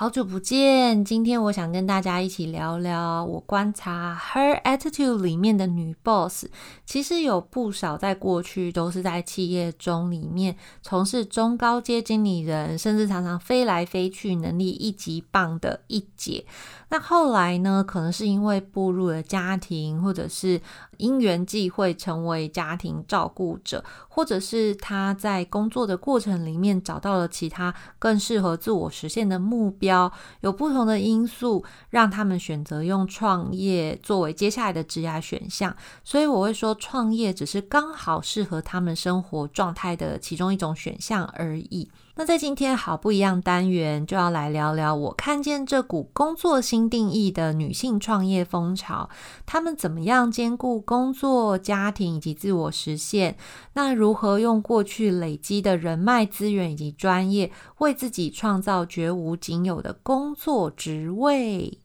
好久不见，今天我想跟大家一起聊聊我观察《Her Attitude》里面的女 boss，其实有不少在过去都是在企业中里面从事中高阶经理人，甚至常常飞来飞去，能力一级棒的一姐。那后来呢，可能是因为步入了家庭，或者是因缘际会成为家庭照顾者，或者是他在工作的过程里面找到了其他更适合自我实现的目标。有不同的因素让他们选择用创业作为接下来的职业选项，所以我会说，创业只是刚好适合他们生活状态的其中一种选项而已。那在今天好不一样单元，就要来聊聊我看见这股工作新定义的女性创业风潮，她们怎么样兼顾工作、家庭以及自我实现？那如何用过去累积的人脉资源以及专业，为自己创造绝无仅有的工作职位？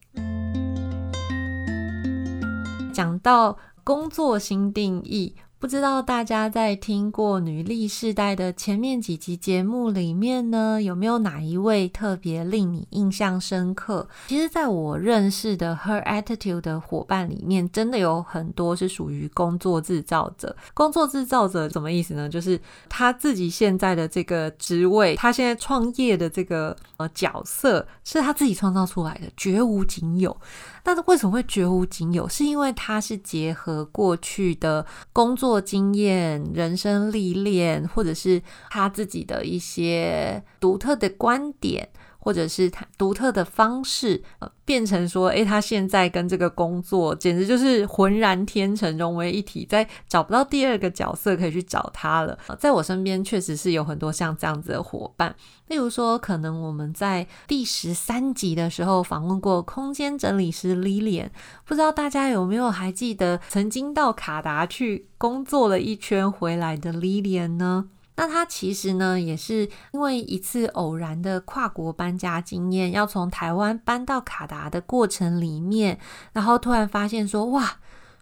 讲到工作新定义。不知道大家在听过女力世代的前面几集节目里面呢，有没有哪一位特别令你印象深刻？其实，在我认识的 Her Attitude 的伙伴里面，真的有很多是属于工作制造者。工作制造者什么意思呢？就是他自己现在的这个职位，他现在创业的这个呃角色，是他自己创造出来的，绝无仅有。但是为什么会绝无仅有？是因为他是结合过去的工作经验、人生历练，或者是他自己的一些独特的观点。或者是他独特的方式，呃，变成说，诶，他现在跟这个工作简直就是浑然天成，融为一体，在找不到第二个角色可以去找他了。在我身边确实是有很多像这样子的伙伴，例如说，可能我们在第十三集的时候访问过空间整理师 Lilian，不知道大家有没有还记得曾经到卡达去工作了一圈回来的 Lilian 呢？那他其实呢，也是因为一次偶然的跨国搬家经验，要从台湾搬到卡达的过程里面，然后突然发现说，哇，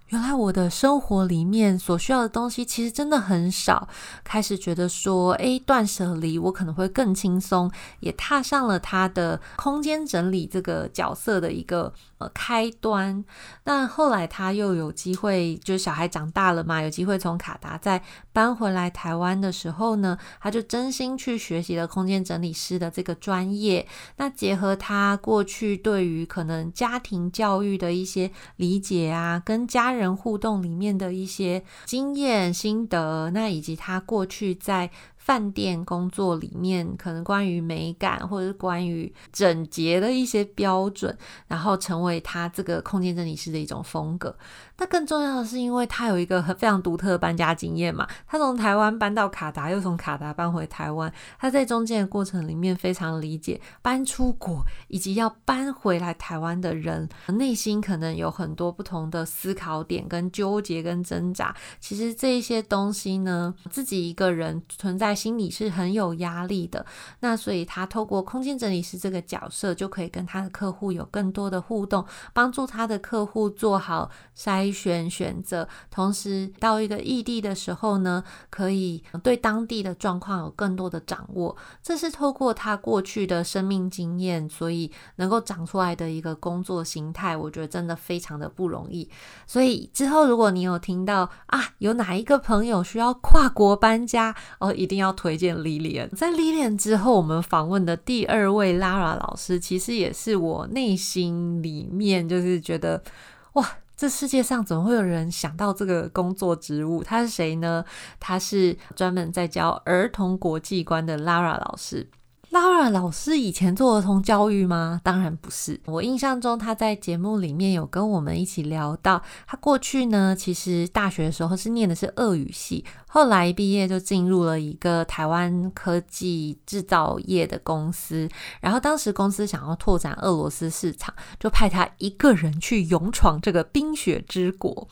原来我的生活里面所需要的东西其实真的很少，开始觉得说，诶，断舍离我可能会更轻松，也踏上了他的空间整理这个角色的一个呃。开端。那后来他又有机会，就是小孩长大了嘛，有机会从卡达再搬回来台湾的时候呢，他就真心去学习了空间整理师的这个专业。那结合他过去对于可能家庭教育的一些理解啊，跟家人互动里面的一些经验心得，那以及他过去在。饭店工作里面，可能关于美感或者是关于整洁的一些标准，然后成为他这个空间整理师的一种风格。那更重要的是，因为他有一个很非常独特的搬家经验嘛，他从台湾搬到卡达，又从卡达搬回台湾，他在中间的过程里面非常理解搬出国以及要搬回来台湾的人内心可能有很多不同的思考点跟纠结跟挣扎。其实这一些东西呢，自己一个人存在心里是很有压力的。那所以他透过空间整理师这个角色，就可以跟他的客户有更多的互动，帮助他的客户做好筛。选选择，同时到一个异地的时候呢，可以对当地的状况有更多的掌握。这是透过他过去的生命经验，所以能够长出来的一个工作形态。我觉得真的非常的不容易。所以之后如果你有听到啊，有哪一个朋友需要跨国搬家哦，一定要推荐 Lilian。在 Lilian 之后，我们访问的第二位 Lara 老师，其实也是我内心里面就是觉得哇。这世界上怎么会有人想到这个工作职务？他是谁呢？他是专门在教儿童国际观的 Lara 老师。Laura 老师以前做儿童教育吗？当然不是。我印象中他在节目里面有跟我们一起聊到，他过去呢，其实大学的时候是念的是俄语系，后来毕业就进入了一个台湾科技制造业的公司，然后当时公司想要拓展俄罗斯市场，就派他一个人去勇闯这个冰雪之国。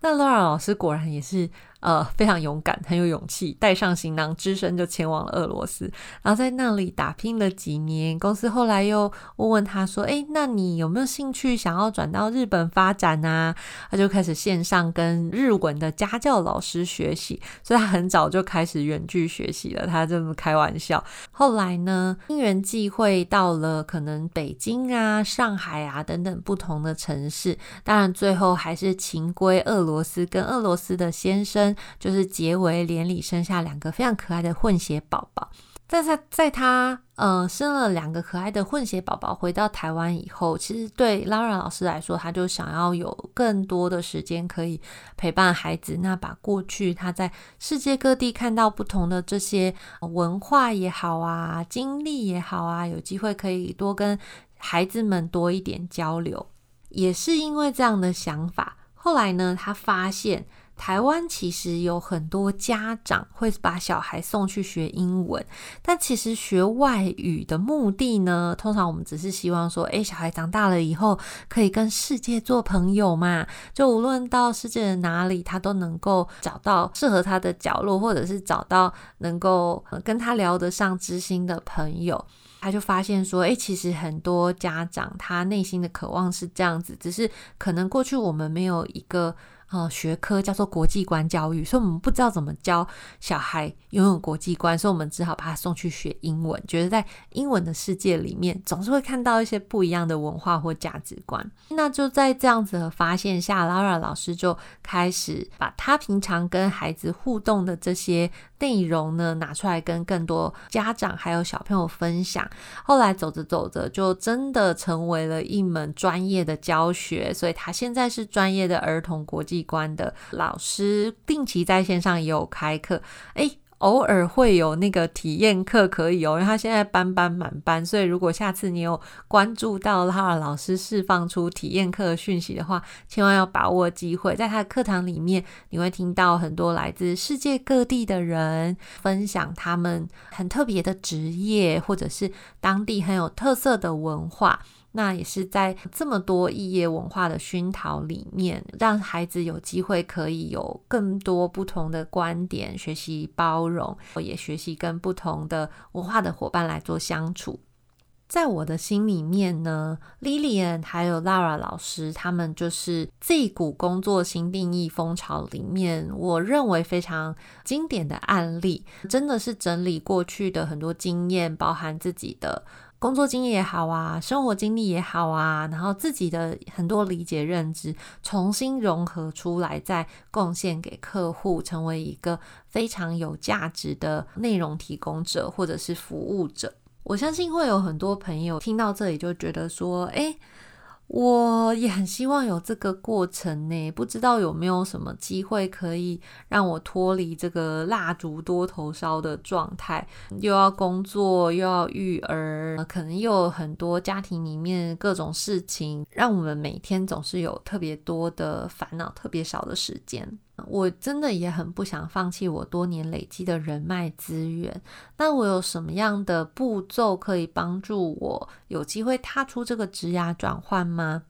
那 Laura 老师果然也是。呃，非常勇敢，很有勇气，带上行囊，只身就前往了俄罗斯，然后在那里打拼了几年。公司后来又问问他说：“哎，那你有没有兴趣想要转到日本发展啊？”他就开始线上跟日文的家教老师学习，所以他很早就开始远距学习了。他这么开玩笑。后来呢，因缘际会到了可能北京啊、上海啊等等不同的城市，当然最后还是情归俄罗斯，跟俄罗斯的先生。就是结为连理，生下两个非常可爱的混血宝宝。但是在他呃生了两个可爱的混血宝宝回到台湾以后，其实对 Lara 老师来说，他就想要有更多的时间可以陪伴孩子。那把过去他在世界各地看到不同的这些文化也好啊，经历也好啊，有机会可以多跟孩子们多一点交流。也是因为这样的想法，后来呢，他发现。台湾其实有很多家长会把小孩送去学英文，但其实学外语的目的呢，通常我们只是希望说，诶，小孩长大了以后可以跟世界做朋友嘛，就无论到世界的哪里，他都能够找到适合他的角落，或者是找到能够跟他聊得上知心的朋友。他就发现说，诶，其实很多家长他内心的渴望是这样子，只是可能过去我们没有一个。呃，学科叫做国际观教育，所以我们不知道怎么教小孩拥有国际观，所以我们只好把他送去学英文。觉得在英文的世界里面，总是会看到一些不一样的文化或价值观。那就在这样子的发现下，Lara 老师就开始把他平常跟孩子互动的这些内容呢，拿出来跟更多家长还有小朋友分享。后来走着走着，就真的成为了一门专业的教学。所以他现在是专业的儿童国际。关的老师定期在线上也有开课，哎，偶尔会有那个体验课可以哦，因为他现在班班满班，所以如果下次你有关注到他的老师释放出体验课讯息的话，千万要把握机会，在他的课堂里面，你会听到很多来自世界各地的人分享他们很特别的职业，或者是当地很有特色的文化。那也是在这么多异业文化的熏陶里面，让孩子有机会可以有更多不同的观点，学习包容，也学习跟不同的文化的伙伴来做相处。在我的心里面呢，Lilian 还有 Lara 老师，他们就是这股工作新定义风潮里面，我认为非常经典的案例，真的是整理过去的很多经验，包含自己的。工作经验也好啊，生活经历也好啊，然后自己的很多理解认知重新融合出来，再贡献给客户，成为一个非常有价值的内容提供者或者是服务者。我相信会有很多朋友听到这里就觉得说，哎。我也很希望有这个过程呢，不知道有没有什么机会可以让我脱离这个蜡烛多头烧的状态，又要工作又要育儿，可能又有很多家庭里面各种事情，让我们每天总是有特别多的烦恼，特别少的时间。我真的也很不想放弃我多年累积的人脉资源。那我有什么样的步骤可以帮助我有机会踏出这个职涯转换吗？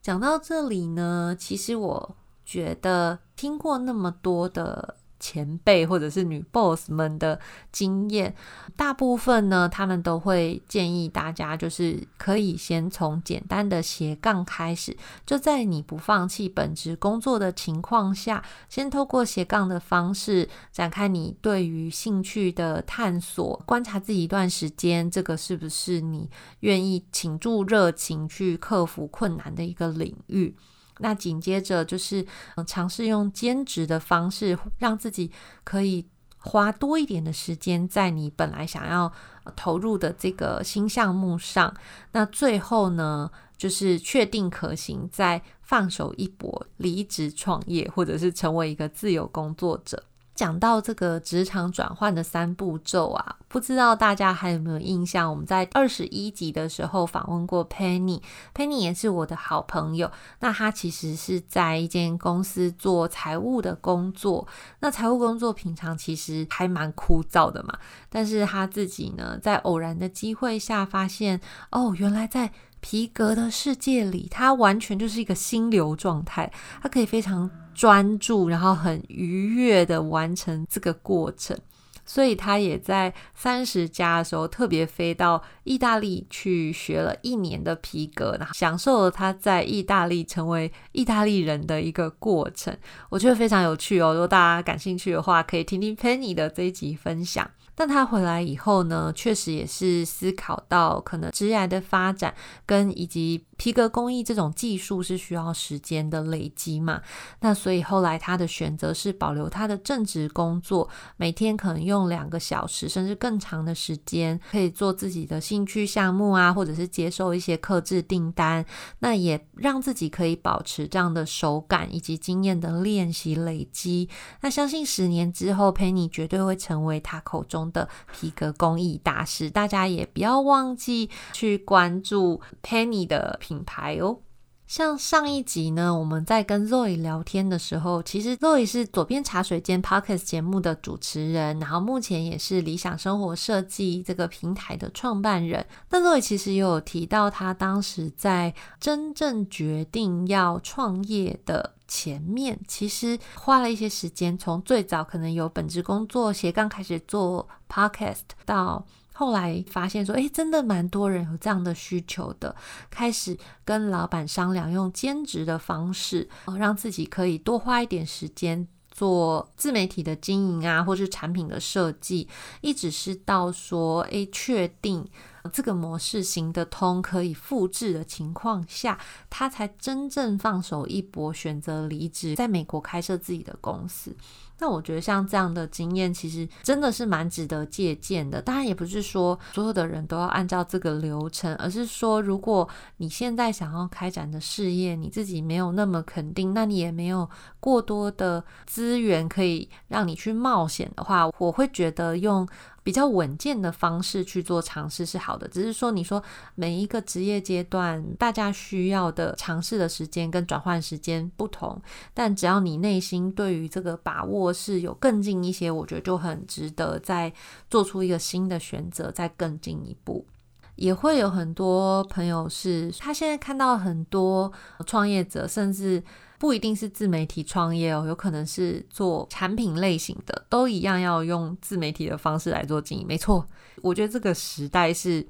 讲到这里呢，其实我觉得听过那么多的。前辈或者是女 boss 们的经验，大部分呢，他们都会建议大家，就是可以先从简单的斜杠开始，就在你不放弃本职工作的情况下，先透过斜杠的方式展开你对于兴趣的探索，观察自己一段时间，这个是不是你愿意倾注热情去克服困难的一个领域。那紧接着就是尝试用兼职的方式，让自己可以花多一点的时间在你本来想要投入的这个新项目上。那最后呢，就是确定可行，再放手一搏，离职创业，或者是成为一个自由工作者。讲到这个职场转换的三步骤啊，不知道大家还有没有印象？我们在二十一集的时候访问过 Penny，Penny 也是我的好朋友。那他其实是在一间公司做财务的工作。那财务工作平常其实还蛮枯燥的嘛。但是他自己呢，在偶然的机会下发现，哦，原来在皮革的世界里，它完全就是一个心流状态，它可以非常专注，然后很愉悦的完成这个过程。所以他也在三十加的时候特别飞到意大利去学了一年的皮革，然后享受了他在意大利成为意大利人的一个过程。我觉得非常有趣哦。如果大家感兴趣的话，可以听听 Penny 的这一集分享。但他回来以后呢，确实也是思考到可能职业的发展跟以及皮革工艺这种技术是需要时间的累积嘛。那所以后来他的选择是保留他的正职工作，每天可能用两个小时甚至更长的时间，可以做自己的兴趣项目啊，或者是接受一些克制订单。那也让自己可以保持这样的手感以及经验的练习累积。那相信十年之后，Penny 绝对会成为他口中。的皮革工艺大师，大家也不要忘记去关注 Penny 的品牌哦。像上一集呢，我们在跟 Zoe 聊天的时候，其实 Zoe 是左边茶水间 Podcast 节目的主持人，然后目前也是理想生活设计这个平台的创办人。那 Zoe 其实也有提到，他当时在真正决定要创业的。前面其实花了一些时间，从最早可能有本职工作斜杠开始做 podcast，到后来发现说，哎，真的蛮多人有这样的需求的，开始跟老板商量用兼职的方式，让自己可以多花一点时间做自媒体的经营啊，或是产品的设计，一直是到说，哎，确定。这个模式行得通，可以复制的情况下，他才真正放手一搏，选择离职，在美国开设自己的公司。那我觉得像这样的经验，其实真的是蛮值得借鉴的。当然，也不是说所有的人都要按照这个流程，而是说，如果你现在想要开展的事业，你自己没有那么肯定，那你也没有过多的资源可以让你去冒险的话，我会觉得用。比较稳健的方式去做尝试是好的，只是说你说每一个职业阶段，大家需要的尝试的时间跟转换时间不同，但只要你内心对于这个把握是有更近一些，我觉得就很值得再做出一个新的选择，再更进一步。也会有很多朋友是他现在看到很多创业者，甚至。不一定是自媒体创业哦，有可能是做产品类型的，都一样要用自媒体的方式来做经营。没错，我觉得这个时代是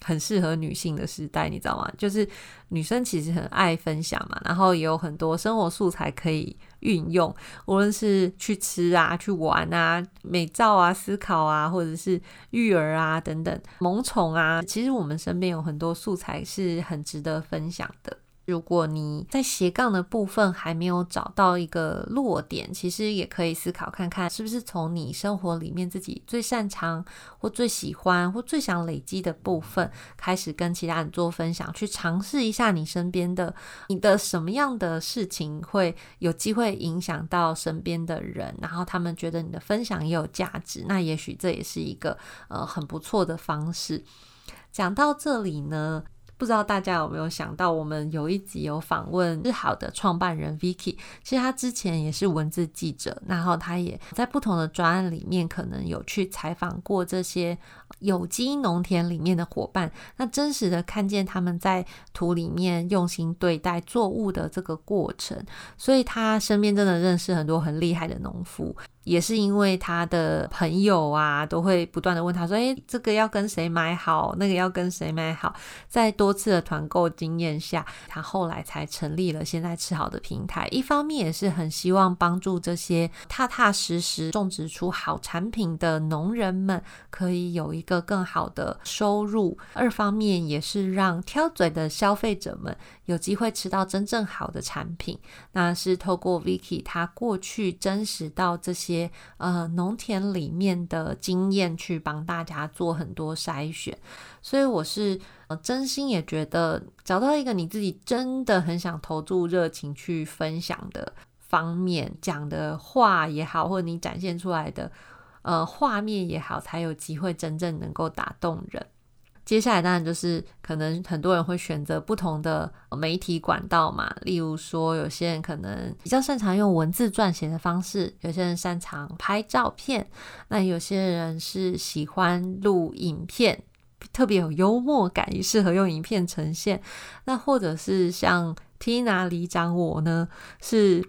很适合女性的时代，你知道吗？就是女生其实很爱分享嘛，然后也有很多生活素材可以运用，无论是去吃啊、去玩啊、美照啊、思考啊，或者是育儿啊等等萌宠啊，其实我们身边有很多素材是很值得分享的。如果你在斜杠的部分还没有找到一个落点，其实也可以思考看看，是不是从你生活里面自己最擅长或最喜欢或最想累积的部分开始跟其他人做分享，去尝试一下你身边的你的什么样的事情会有机会影响到身边的人，然后他们觉得你的分享也有价值，那也许这也是一个呃很不错的方式。讲到这里呢。不知道大家有没有想到，我们有一集有访问日好的创办人 Vicky，其实他之前也是文字记者，然后他也在不同的专案里面可能有去采访过这些有机农田里面的伙伴，那真实的看见他们在土里面用心对待作物的这个过程，所以他身边真的认识很多很厉害的农夫。也是因为他的朋友啊，都会不断的问他说：“诶，这个要跟谁买好？那个要跟谁买好？”在多次的团购经验下，他后来才成立了现在吃好的平台。一方面也是很希望帮助这些踏踏实实种植出好产品的农人们可以有一个更好的收入；二方面也是让挑嘴的消费者们有机会吃到真正好的产品。那是透过 Vicky 他过去真实到这些。些呃，农田里面的经验去帮大家做很多筛选，所以我是呃真心也觉得找到一个你自己真的很想投注热情去分享的方面，讲的话也好，或者你展现出来的呃画面也好，才有机会真正能够打动人。接下来当然就是可能很多人会选择不同的媒体管道嘛，例如说有些人可能比较擅长用文字撰写的方式，有些人擅长拍照片，那有些人是喜欢录影片。特别有幽默感，也适合用影片呈现。那或者是像 Tina 里长我呢，是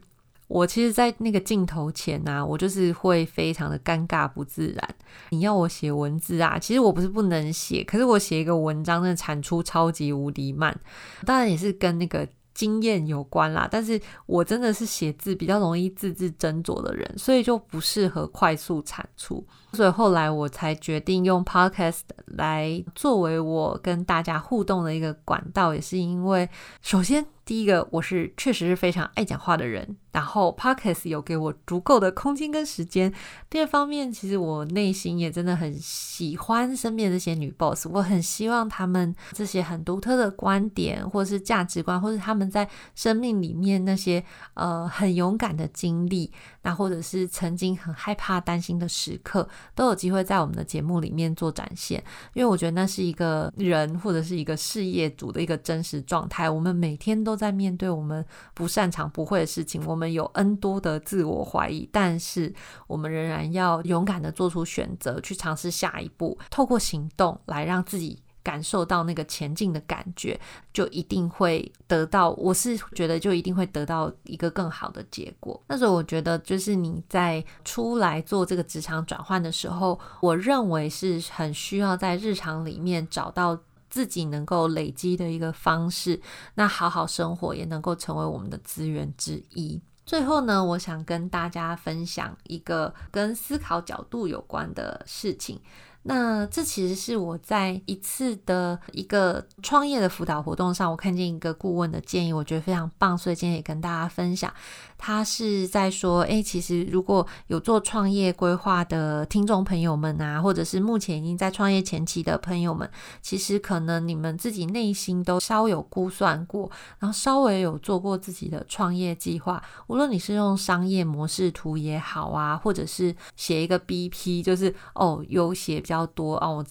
我其实，在那个镜头前呢，我就是会非常的尴尬不自然。你要我写文字啊，其实我不是不能写，可是我写一个文章，那产出超级无敌慢。当然也是跟那个。经验有关啦，但是我真的是写字比较容易字字斟酌的人，所以就不适合快速产出。所以后来我才决定用 podcast 来作为我跟大家互动的一个管道，也是因为首先。第一个，我是确实是非常爱讲话的人，然后 Podcast 有给我足够的空间跟时间。第二方面，其实我内心也真的很喜欢身边这些女 boss，我很希望她们这些很独特的观点，或是价值观，或是她们在生命里面那些呃很勇敢的经历，那或者是曾经很害怕、担心的时刻，都有机会在我们的节目里面做展现。因为我觉得那是一个人或者是一个事业主的一个真实状态。我们每天都。在面对我们不擅长、不会的事情，我们有 N 多的自我怀疑，但是我们仍然要勇敢的做出选择，去尝试下一步，透过行动来让自己感受到那个前进的感觉，就一定会得到。我是觉得就一定会得到一个更好的结果。那时候我觉得，就是你在出来做这个职场转换的时候，我认为是很需要在日常里面找到。自己能够累积的一个方式，那好好生活也能够成为我们的资源之一。最后呢，我想跟大家分享一个跟思考角度有关的事情。那这其实是我在一次的一个创业的辅导活动上，我看见一个顾问的建议，我觉得非常棒，所以今天也跟大家分享。他是在说，诶，其实如果有做创业规划的听众朋友们啊，或者是目前已经在创业前期的朋友们，其实可能你们自己内心都稍有估算过，然后稍微有做过自己的创业计划。无论你是用商业模式图也好啊，或者是写一个 BP，就是哦，有写比较较多哦，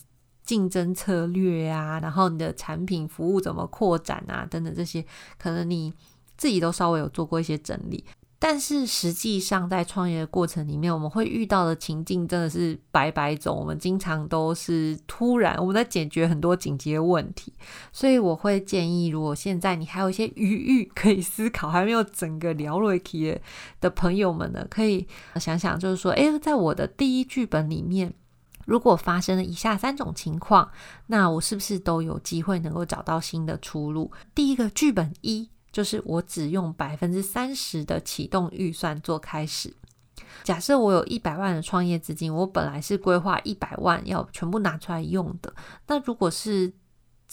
竞争策略啊，然后你的产品服务怎么扩展啊，等等这些，可能你。自己都稍微有做过一些整理，但是实际上在创业的过程里面，我们会遇到的情境真的是百百种。我们经常都是突然我们在解决很多紧急的问题，所以我会建议，如果现在你还有一些余裕可以思考，还没有整个聊瑞奇的朋友们呢，可以想想，就是说，诶，在我的第一剧本里面，如果发生了以下三种情况，那我是不是都有机会能够找到新的出路？第一个剧本一。就是我只用百分之三十的启动预算做开始。假设我有一百万的创业资金，我本来是规划一百万要全部拿出来用的。那如果是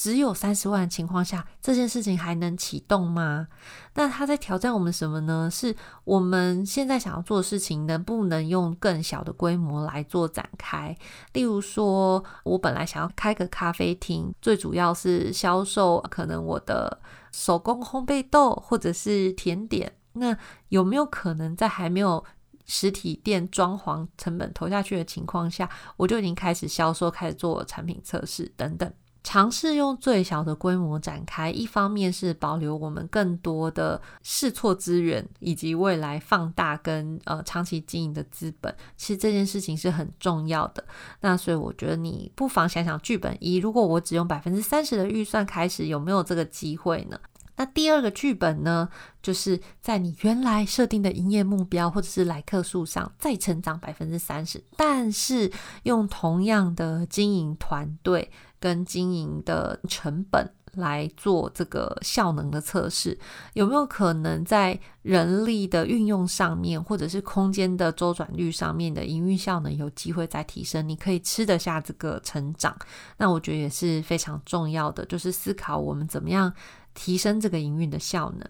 只有三十万的情况下，这件事情还能启动吗？那他在挑战我们什么呢？是我们现在想要做的事情，能不能用更小的规模来做展开？例如说，我本来想要开个咖啡厅，最主要是销售可能我的手工烘焙豆或者是甜点。那有没有可能在还没有实体店装潢成本投下去的情况下，我就已经开始销售，开始做产品测试等等？尝试用最小的规模展开，一方面是保留我们更多的试错资源，以及未来放大跟呃长期经营的资本。其实这件事情是很重要的。那所以我觉得你不妨想想剧本一，如果我只用百分之三十的预算开始，有没有这个机会呢？那第二个剧本呢，就是在你原来设定的营业目标或者是来客数上再成长百分之三十，但是用同样的经营团队。跟经营的成本来做这个效能的测试，有没有可能在人力的运用上面，或者是空间的周转率上面的营运效能有机会再提升？你可以吃得下这个成长，那我觉得也是非常重要的，就是思考我们怎么样提升这个营运的效能。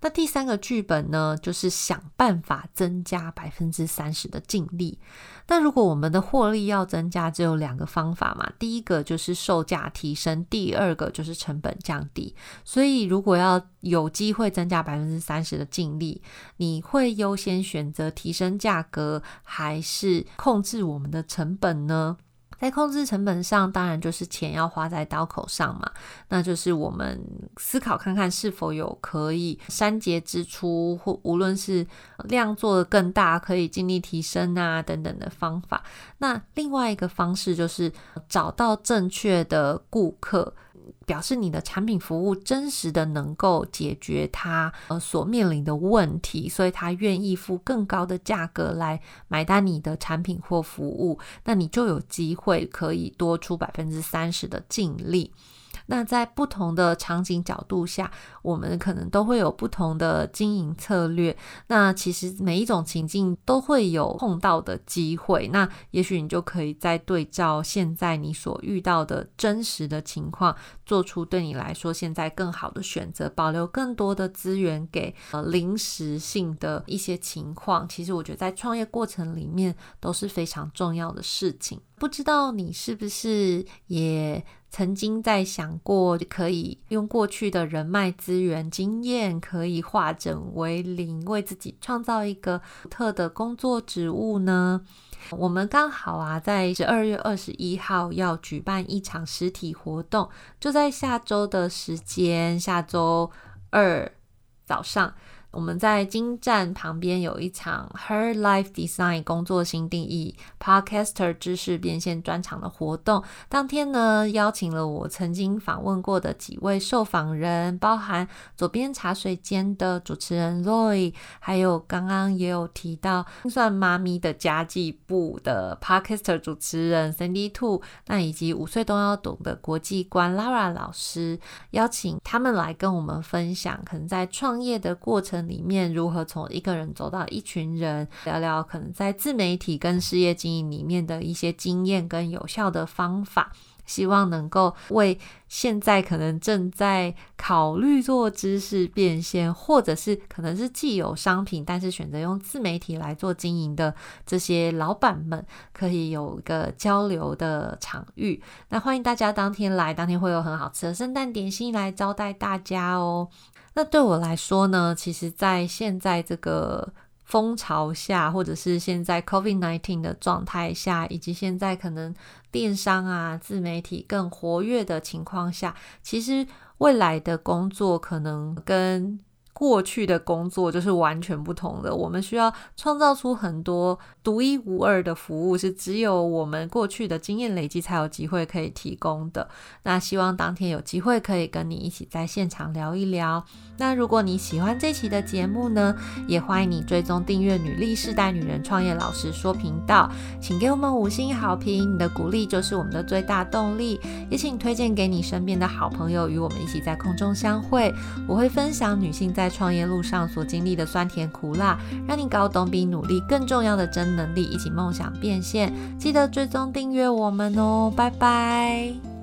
那第三个剧本呢，就是想办法增加百分之三十的净利。那如果我们的获利要增加，只有两个方法嘛。第一个就是售价提升，第二个就是成本降低。所以如果要有机会增加百分之三十的净利，你会优先选择提升价格，还是控制我们的成本呢？在控制成本上，当然就是钱要花在刀口上嘛。那就是我们思考看看是否有可以删节支出，或无论是量做的更大，可以尽力提升啊等等的方法。那另外一个方式就是找到正确的顾客。表示你的产品服务真实的能够解决他呃所面临的问题，所以他愿意付更高的价格来买单你的产品或服务，那你就有机会可以多出百分之三十的净利。那在不同的场景角度下，我们可能都会有不同的经营策略。那其实每一种情境都会有碰到的机会。那也许你就可以在对照现在你所遇到的真实的情况，做出对你来说现在更好的选择，保留更多的资源给呃临时性的一些情况。其实我觉得在创业过程里面都是非常重要的事情。不知道你是不是也？曾经在想过，可以用过去的人脉资源、经验，可以化整为零，为自己创造一个独特的工作职务呢？我们刚好啊，在十二月二十一号要举办一场实体活动，就在下周的时间，下周二早上。我们在金站旁边有一场 Her Life Design 工作新定义 Podcaster 知识变现专场的活动。当天呢，邀请了我曾经访问过的几位受访人，包含左边茶水间的主持人 Roy，还有刚刚也有提到心算妈咪的家计部的 Podcaster 主持人 Cindy Two，那以及五岁都要懂的国际观 Lara 老师，邀请他们来跟我们分享，可能在创业的过程。里面如何从一个人走到一群人，聊聊可能在自媒体跟事业经营里面的一些经验跟有效的方法，希望能够为现在可能正在考虑做知识变现，或者是可能是既有商品但是选择用自媒体来做经营的这些老板们，可以有一个交流的场域。那欢迎大家当天来，当天会有很好吃的圣诞点心来招待大家哦。那对我来说呢，其实，在现在这个风潮下，或者是现在 COVID nineteen 的状态下，以及现在可能电商啊、自媒体更活跃的情况下，其实未来的工作可能跟。过去的工作就是完全不同的，我们需要创造出很多独一无二的服务，是只有我们过去的经验累积才有机会可以提供的。那希望当天有机会可以跟你一起在现场聊一聊。那如果你喜欢这期的节目呢，也欢迎你追踪订阅女力世代女人创业老师说频道，请给我们五星好评，你的鼓励就是我们的最大动力。也请推荐给你身边的好朋友，与我们一起在空中相会。我会分享女性在在创业路上所经历的酸甜苦辣，让你搞懂比努力更重要的真能力，一起梦想变现。记得追踪订阅我们哦，拜拜。